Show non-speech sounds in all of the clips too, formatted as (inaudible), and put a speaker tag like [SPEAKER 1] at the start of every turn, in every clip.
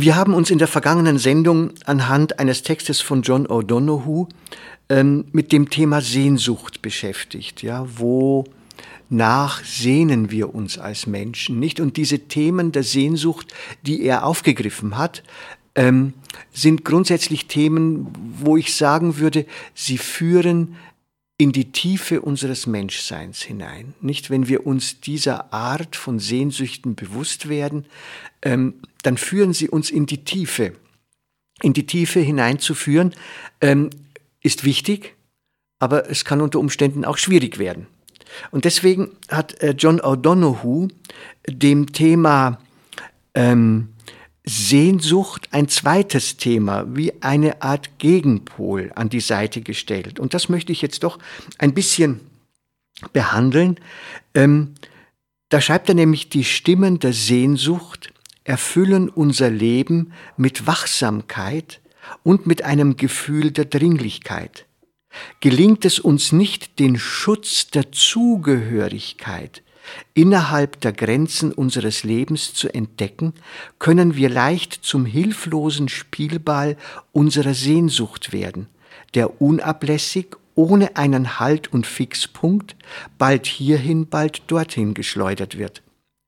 [SPEAKER 1] Wir haben uns in der vergangenen Sendung anhand eines Textes von John O'Donoghue ähm, mit dem Thema Sehnsucht beschäftigt. Ja, wo nach sehnen wir uns als Menschen, nicht? Und diese Themen der Sehnsucht, die er aufgegriffen hat, ähm, sind grundsätzlich Themen, wo ich sagen würde, sie führen in die Tiefe unseres Menschseins hinein. Nicht, wenn wir uns dieser Art von Sehnsüchten bewusst werden, ähm, dann führen sie uns in die Tiefe. In die Tiefe hineinzuführen ähm, ist wichtig, aber es kann unter Umständen auch schwierig werden. Und deswegen hat äh, John O'Donoghue dem Thema ähm, Sehnsucht ein zweites Thema, wie eine Art Gegenpol an die Seite gestellt. Und das möchte ich jetzt doch ein bisschen behandeln. Ähm, da schreibt er nämlich, die Stimmen der Sehnsucht erfüllen unser Leben mit Wachsamkeit und mit einem Gefühl der Dringlichkeit. Gelingt es uns nicht, den Schutz der Zugehörigkeit innerhalb der Grenzen unseres Lebens zu entdecken, können wir leicht zum hilflosen Spielball unserer Sehnsucht werden, der unablässig ohne einen Halt und Fixpunkt bald hierhin, bald dorthin geschleudert wird.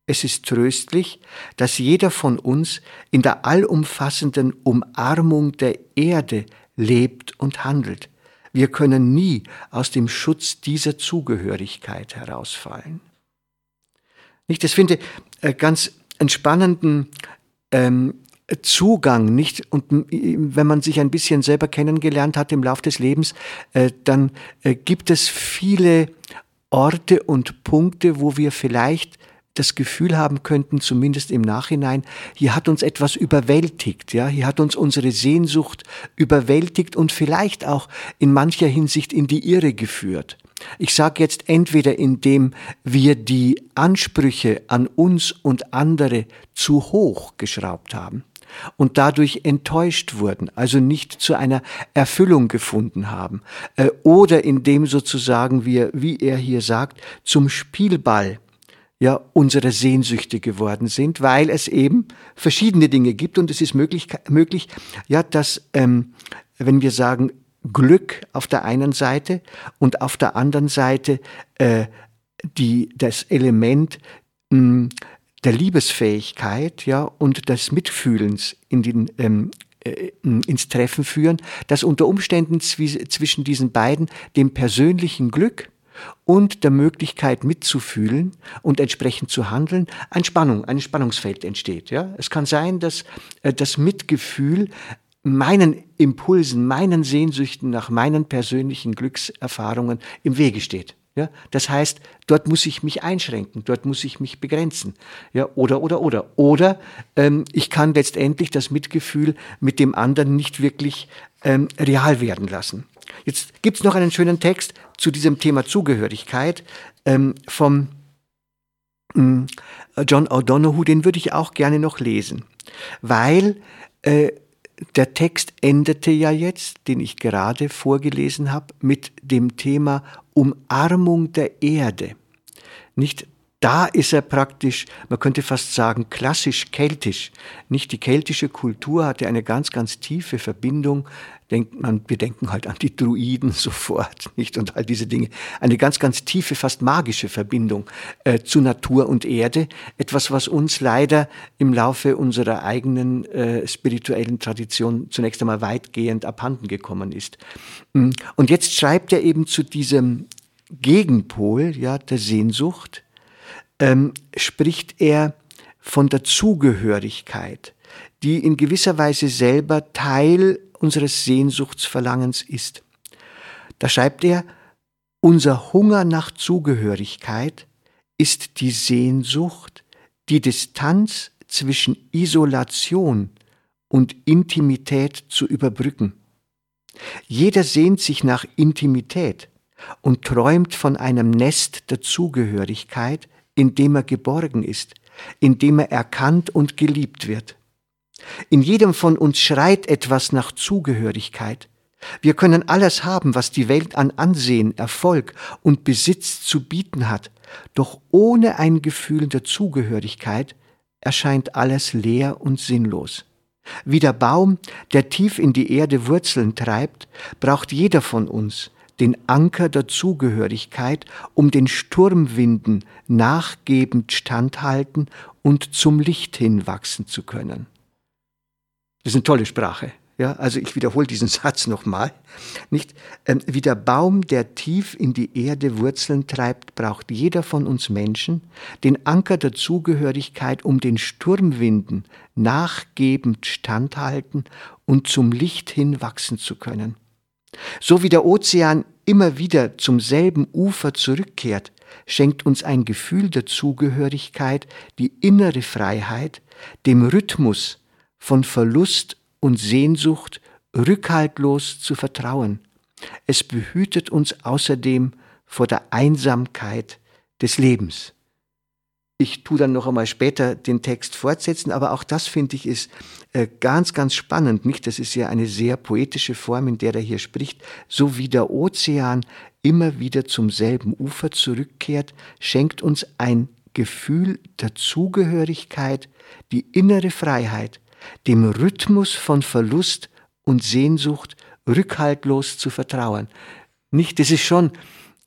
[SPEAKER 1] Es ist tröstlich, dass jeder von uns in der allumfassenden Umarmung der Erde lebt und handelt. Wir können nie aus dem Schutz dieser Zugehörigkeit herausfallen. Nicht, das finde äh, ganz entspannenden ähm, Zugang, nicht? Und wenn man sich ein bisschen selber kennengelernt hat im Lauf des Lebens, äh, dann äh, gibt es viele Orte und Punkte, wo wir vielleicht das Gefühl haben könnten, zumindest im Nachhinein, hier hat uns etwas überwältigt, ja, hier hat uns unsere Sehnsucht überwältigt und vielleicht auch in mancher Hinsicht in die Irre geführt. Ich sage jetzt entweder, indem wir die Ansprüche an uns und andere zu hoch geschraubt haben und dadurch enttäuscht wurden, also nicht zu einer Erfüllung gefunden haben, äh, oder indem sozusagen wir, wie er hier sagt, zum Spielball ja unsere Sehnsüchte geworden sind, weil es eben verschiedene Dinge gibt und es ist möglich, möglich ja, dass ähm, wenn wir sagen Glück auf der einen Seite und auf der anderen Seite äh, die, das Element mh, hm, der Liebesfähigkeit ja, und des Mitfühlens in den, ähm, äh, ins Treffen führen, dass unter Umständen zwischen diesen beiden dem persönlichen Glück und der Möglichkeit mitzufühlen und entsprechend zu handeln, ein Spannung, ein Spannungsfeld entsteht. Ja? Es kann sein, dass äh, das Mitgefühl meinen Impulsen, meinen Sehnsüchten nach meinen persönlichen Glückserfahrungen im Wege steht. Ja, das heißt, dort muss ich mich einschränken, dort muss ich mich begrenzen. Ja, oder, oder, oder. Oder ähm, ich kann letztendlich das Mitgefühl mit dem anderen nicht wirklich ähm, real werden lassen. Jetzt gibt's noch einen schönen Text zu diesem Thema Zugehörigkeit ähm, vom ähm, John O'Donoghue, den würde ich auch gerne noch lesen, weil äh, der Text endete ja jetzt, den ich gerade vorgelesen habe, mit dem Thema Umarmung der Erde. Nicht da ist er praktisch, man könnte fast sagen, klassisch keltisch. Nicht die keltische Kultur hatte eine ganz, ganz tiefe Verbindung. Denkt man, wir denken halt an die Druiden (laughs) sofort, nicht? Und all diese Dinge. Eine ganz, ganz tiefe, fast magische Verbindung äh, zu Natur und Erde. Etwas, was uns leider im Laufe unserer eigenen äh, spirituellen Tradition zunächst einmal weitgehend abhanden gekommen ist. Mm. Und jetzt schreibt er eben zu diesem Gegenpol, ja, der Sehnsucht, ähm, spricht er von der Zugehörigkeit, die in gewisser Weise selber Teil unseres Sehnsuchtsverlangens ist. Da schreibt er, unser Hunger nach Zugehörigkeit ist die Sehnsucht, die Distanz zwischen Isolation und Intimität zu überbrücken. Jeder sehnt sich nach Intimität und träumt von einem Nest der Zugehörigkeit, in dem er geborgen ist, in dem er erkannt und geliebt wird. In jedem von uns schreit etwas nach Zugehörigkeit. Wir können alles haben, was die Welt an Ansehen, Erfolg und Besitz zu bieten hat, doch ohne ein Gefühl der Zugehörigkeit erscheint alles leer und sinnlos. Wie der Baum, der tief in die Erde Wurzeln treibt, braucht jeder von uns den Anker der Zugehörigkeit, um den Sturmwinden nachgebend standhalten und zum Licht hinwachsen zu können. Das ist eine tolle Sprache. Ja, also ich wiederhole diesen (laughs) Satz nochmal. Nicht? Ähm, wie der Baum, der tief in die Erde Wurzeln treibt, braucht jeder von uns Menschen den Anker der Zugehörigkeit, um den Sturmwinden nachgebend standhalten und zum Licht hin wachsen zu können. So wie der Ozean immer wieder zum selben Ufer zurückkehrt, schenkt uns ein Gefühl der Zugehörigkeit die innere Freiheit, dem Rhythmus von Verlust und Sehnsucht rückhaltlos zu vertrauen. Es behütet uns außerdem vor der Einsamkeit des Lebens. Ich tue dann noch einmal später den Text fortsetzen, aber auch das finde ich ist äh, ganz, ganz spannend. Nicht? Das ist ja eine sehr poetische Form, in der er hier spricht. So wie der Ozean immer wieder zum selben Ufer zurückkehrt, schenkt uns ein Gefühl der Zugehörigkeit, die innere Freiheit, dem Rhythmus von Verlust und Sehnsucht rückhaltlos zu vertrauen. Nicht, das ist schon,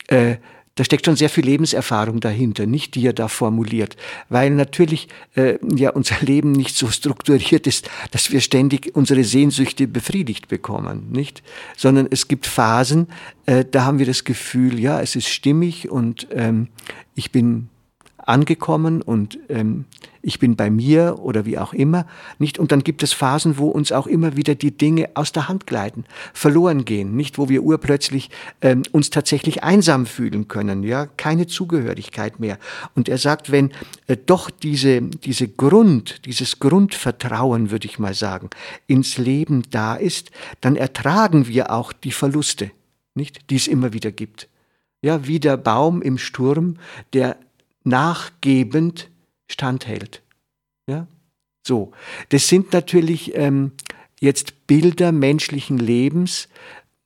[SPEAKER 1] äh, da steckt schon sehr viel Lebenserfahrung dahinter, nicht die er da formuliert, weil natürlich äh, ja unser Leben nicht so strukturiert ist, dass wir ständig unsere Sehnsüchte befriedigt bekommen, nicht, sondern es gibt Phasen, äh, da haben wir das Gefühl, ja, es ist stimmig und ähm, ich bin angekommen und ähm, ich bin bei mir oder wie auch immer, nicht? Und dann gibt es Phasen, wo uns auch immer wieder die Dinge aus der Hand gleiten, verloren gehen, nicht? Wo wir urplötzlich ähm, uns tatsächlich einsam fühlen können, ja? Keine Zugehörigkeit mehr. Und er sagt, wenn äh, doch diese, diese Grund, dieses Grundvertrauen, würde ich mal sagen, ins Leben da ist, dann ertragen wir auch die Verluste, nicht? Die es immer wieder gibt. Ja, wie der Baum im Sturm, der nachgebend standhält. Ja? So, das sind natürlich ähm, jetzt Bilder menschlichen Lebens,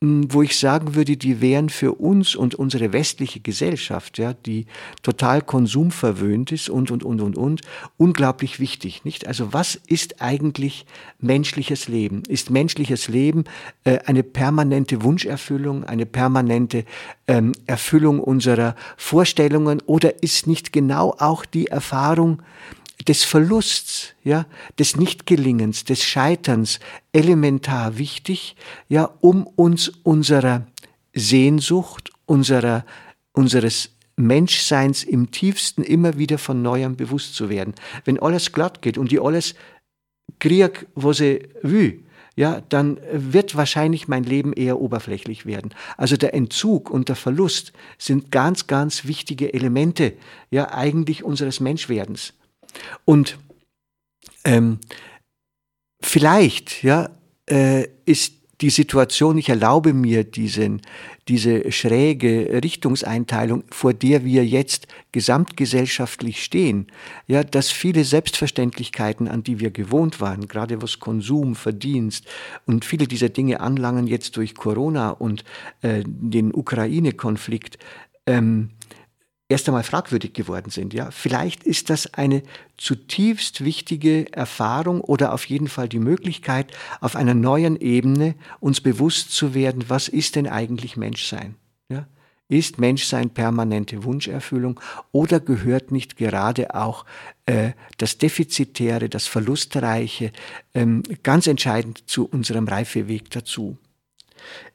[SPEAKER 1] wo ich sagen würde, die wären für uns und unsere westliche Gesellschaft, ja, die total konsumverwöhnt ist und, und, und, und, und, unglaublich wichtig, nicht? Also was ist eigentlich menschliches Leben? Ist menschliches Leben äh, eine permanente Wunscherfüllung, eine permanente ähm, Erfüllung unserer Vorstellungen oder ist nicht genau auch die Erfahrung, des Verlusts, ja, des Nichtgelingens, des Scheiterns elementar wichtig, ja, um uns unserer Sehnsucht, unserer, unseres Menschseins im tiefsten immer wieder von neuem bewusst zu werden. Wenn alles glatt geht und die alles krieg, wo sie will, ja, dann wird wahrscheinlich mein Leben eher oberflächlich werden. Also der Entzug und der Verlust sind ganz, ganz wichtige Elemente, ja, eigentlich unseres Menschwerdens. Und ähm, vielleicht ja, äh, ist die Situation, ich erlaube mir diesen, diese schräge Richtungseinteilung, vor der wir jetzt gesamtgesellschaftlich stehen, ja, dass viele Selbstverständlichkeiten, an die wir gewohnt waren, gerade was Konsum, Verdienst und viele dieser Dinge anlangen jetzt durch Corona und äh, den Ukraine-Konflikt, ähm, erst einmal fragwürdig geworden sind. Ja, vielleicht ist das eine zutiefst wichtige Erfahrung oder auf jeden Fall die Möglichkeit, auf einer neuen Ebene uns bewusst zu werden, was ist denn eigentlich Menschsein? Ja, ist Menschsein permanente Wunscherfüllung oder gehört nicht gerade auch äh, das Defizitäre, das Verlustreiche ähm, ganz entscheidend zu unserem Reifeweg dazu?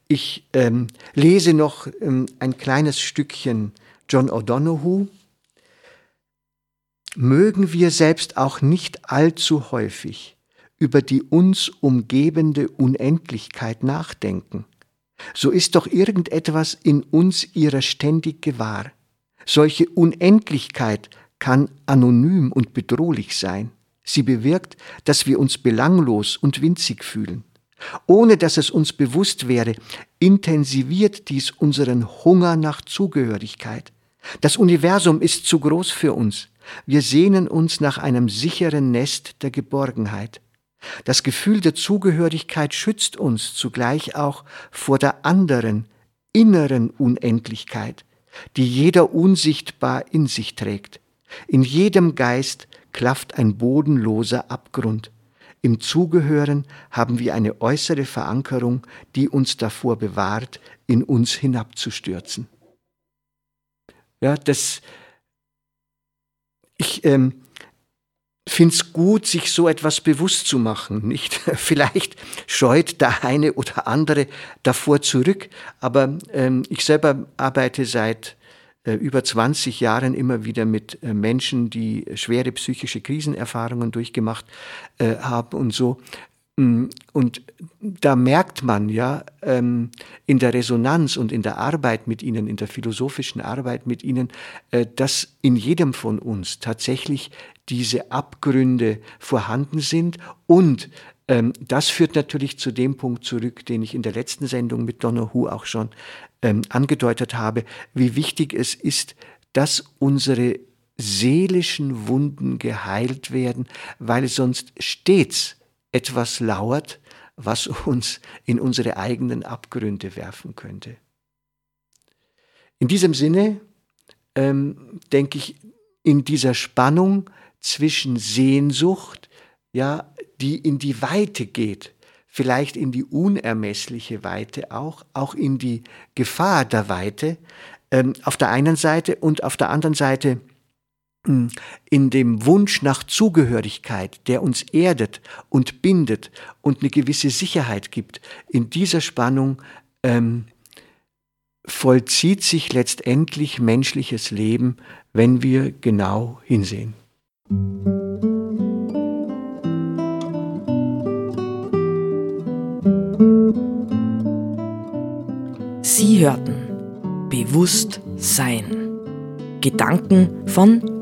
[SPEAKER 1] Ich ähm, lese noch ähm, ein kleines Stückchen John O'Donohue, mögen wir selbst auch nicht allzu häufig über die uns umgebende Unendlichkeit nachdenken, so ist doch irgendetwas in uns ihrer ständig gewahr. Solche Unendlichkeit kann anonym und bedrohlich sein. Sie bewirkt, dass wir uns belanglos und winzig fühlen. Ohne dass es uns bewusst wäre, intensiviert dies unseren Hunger nach Zugehörigkeit. Das Universum ist zu groß für uns. Wir sehnen uns nach einem sicheren Nest der Geborgenheit. Das Gefühl der Zugehörigkeit schützt uns zugleich auch vor der anderen, inneren Unendlichkeit, die jeder unsichtbar in sich trägt. In jedem Geist klafft ein bodenloser Abgrund. Im Zugehören haben wir eine äußere Verankerung, die uns davor bewahrt, in uns hinabzustürzen. Ja, das, ich ähm, finde es gut, sich so etwas bewusst zu machen. Nicht? (laughs) Vielleicht scheut der eine oder andere davor zurück, aber ähm, ich selber arbeite seit äh, über 20 Jahren immer wieder mit äh, Menschen, die schwere psychische Krisenerfahrungen durchgemacht äh, haben und so. Mm, und da merkt man ja ähm, in der Resonanz und in der Arbeit mit ihnen, in der philosophischen Arbeit mit ihnen, dass in jedem von uns tatsächlich diese Abgründe vorhanden sind. Und ähm, das führt natürlich zu dem Punkt zurück, den ich in der letzten Sendung mit Donna Hu auch schon ähm, angedeutet habe, wie wichtig es ist, dass unsere seelischen Wunden geheilt werden, weil sonst stets etwas lauert, was uns in unsere eigenen Abgründe werfen könnte. In diesem Sinne ähm, denke ich, in dieser Spannung zwischen Sehnsucht, ja, die in die Weite geht, vielleicht in die unermessliche Weite auch, auch in die Gefahr der Weite, ähm, auf der einen Seite und auf der anderen Seite in dem Wunsch nach Zugehörigkeit, der uns erdet und bindet und eine gewisse Sicherheit gibt, in dieser Spannung ähm, vollzieht sich letztendlich menschliches Leben, wenn wir genau hinsehen.
[SPEAKER 2] Sie hörten Bewusst Sein. Gedanken von